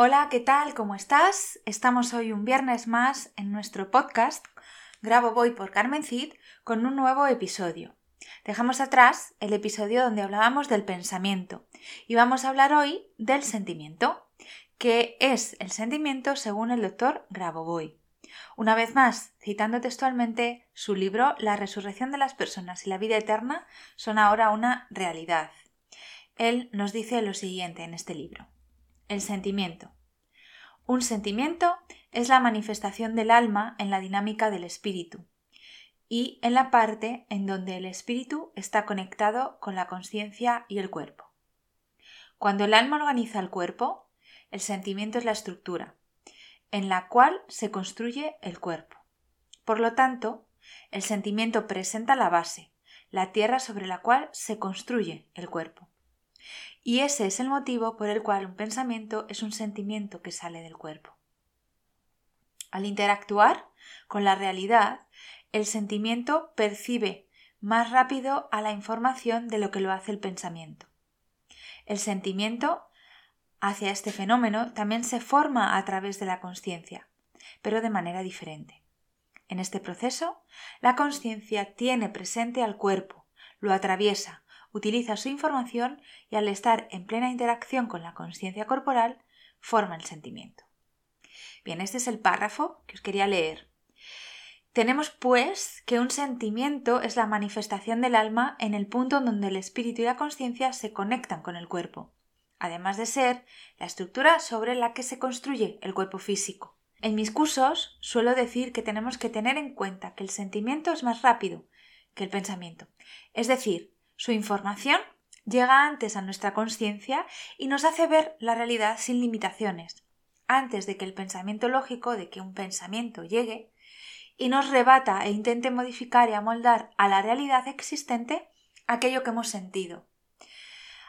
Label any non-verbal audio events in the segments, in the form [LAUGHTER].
Hola, ¿qué tal? ¿Cómo estás? Estamos hoy un viernes más en nuestro podcast Grabo Voy por Carmen Cid con un nuevo episodio. Dejamos atrás el episodio donde hablábamos del pensamiento y vamos a hablar hoy del sentimiento, que es el sentimiento según el doctor Grabovoi. Una vez más, citando textualmente su libro La resurrección de las personas y la vida eterna son ahora una realidad. Él nos dice lo siguiente en este libro. El sentimiento. Un sentimiento es la manifestación del alma en la dinámica del espíritu y en la parte en donde el espíritu está conectado con la conciencia y el cuerpo. Cuando el alma organiza el cuerpo, el sentimiento es la estructura, en la cual se construye el cuerpo. Por lo tanto, el sentimiento presenta la base, la tierra sobre la cual se construye el cuerpo. Y ese es el motivo por el cual un pensamiento es un sentimiento que sale del cuerpo. Al interactuar con la realidad, el sentimiento percibe más rápido a la información de lo que lo hace el pensamiento. El sentimiento hacia este fenómeno también se forma a través de la conciencia, pero de manera diferente. En este proceso, la conciencia tiene presente al cuerpo, lo atraviesa, utiliza su información y al estar en plena interacción con la conciencia corporal, forma el sentimiento. Bien, este es el párrafo que os quería leer. Tenemos, pues, que un sentimiento es la manifestación del alma en el punto en donde el espíritu y la conciencia se conectan con el cuerpo, además de ser la estructura sobre la que se construye el cuerpo físico. En mis cursos suelo decir que tenemos que tener en cuenta que el sentimiento es más rápido que el pensamiento, es decir, su información llega antes a nuestra conciencia y nos hace ver la realidad sin limitaciones, antes de que el pensamiento lógico, de que un pensamiento llegue, y nos rebata e intente modificar y amoldar a la realidad existente aquello que hemos sentido.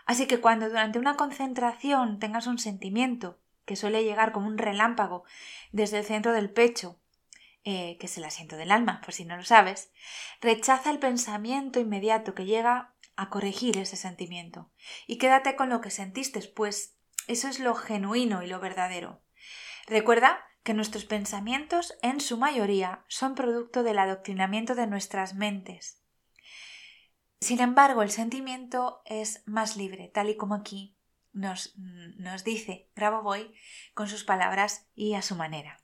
Así que cuando durante una concentración tengas un sentimiento que suele llegar como un relámpago desde el centro del pecho, eh, que es el asiento del alma, por si no lo sabes, rechaza el pensamiento inmediato que llega a corregir ese sentimiento y quédate con lo que sentiste, pues eso es lo genuino y lo verdadero. Recuerda que nuestros pensamientos en su mayoría son producto del adoctrinamiento de nuestras mentes. Sin embargo, el sentimiento es más libre, tal y como aquí nos, nos dice Grabovoi con sus palabras y a su manera.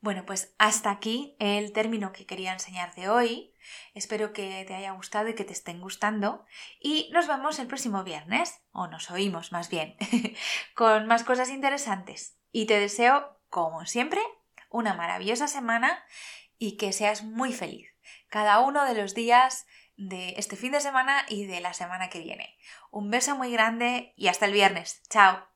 Bueno, pues hasta aquí el término que quería enseñarte hoy. Espero que te haya gustado y que te estén gustando. Y nos vemos el próximo viernes, o nos oímos más bien, [LAUGHS] con más cosas interesantes. Y te deseo como siempre, una maravillosa semana y que seas muy feliz cada uno de los días de este fin de semana y de la semana que viene. Un beso muy grande y hasta el viernes. Chao.